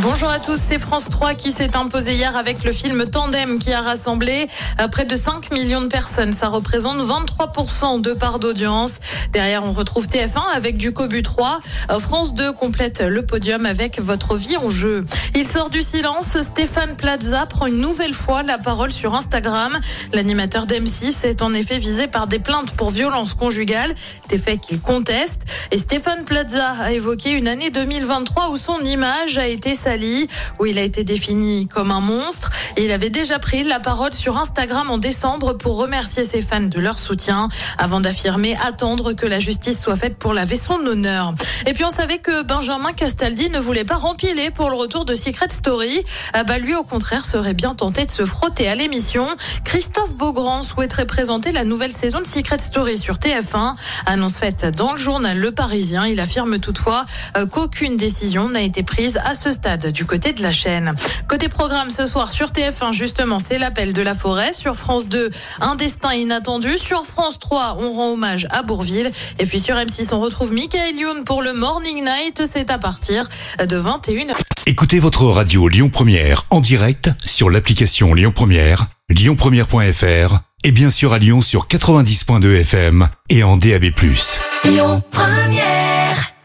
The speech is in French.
Bonjour à tous, c'est France 3 qui s'est imposé hier avec le film Tandem qui a rassemblé euh, près de 5 millions de personnes. Ça représente 23% de part d'audience. Derrière, on retrouve TF1 avec du Cobu 3. Euh, France 2 complète le podium avec Votre vie en jeu. Il sort du silence. Stéphane Plaza prend une nouvelle fois la parole sur Instagram. L'animateur d'M6 est en effet visé par des plaintes pour violence conjugale, des faits qu'il conteste. Et Stéphane Plaza a évoqué une année 2023 où son image a été où il a été défini comme un monstre. Il avait déjà pris la parole sur Instagram en décembre pour remercier ses fans de leur soutien, avant d'affirmer attendre que la justice soit faite pour laver son honneur. Et puis on savait que Benjamin Castaldi ne voulait pas rempiler pour le retour de Secret Story. Ah bah lui au contraire serait bien tenté de se frotter à l'émission. Christophe Beaugrand souhaiterait présenter la nouvelle saison de Secret Story sur TF1. Annonce faite dans le journal Le Parisien. Il affirme toutefois euh, qu'aucune décision n'a été prise à ce stade du côté de la chaîne. Côté programme ce soir sur TF1, justement, c'est l'appel de la forêt. Sur France 2, un destin inattendu. Sur France 3, on rend hommage à Bourville. Et puis sur M6, on retrouve Michael Youn pour le Morning Night. C'est à partir de 21h. Écoutez votre radio Lyon Première en direct sur l'application Lyon Première, lyonpremière.fr et bien sûr à Lyon sur 90.2 FM et en DAB+. Lyon Première.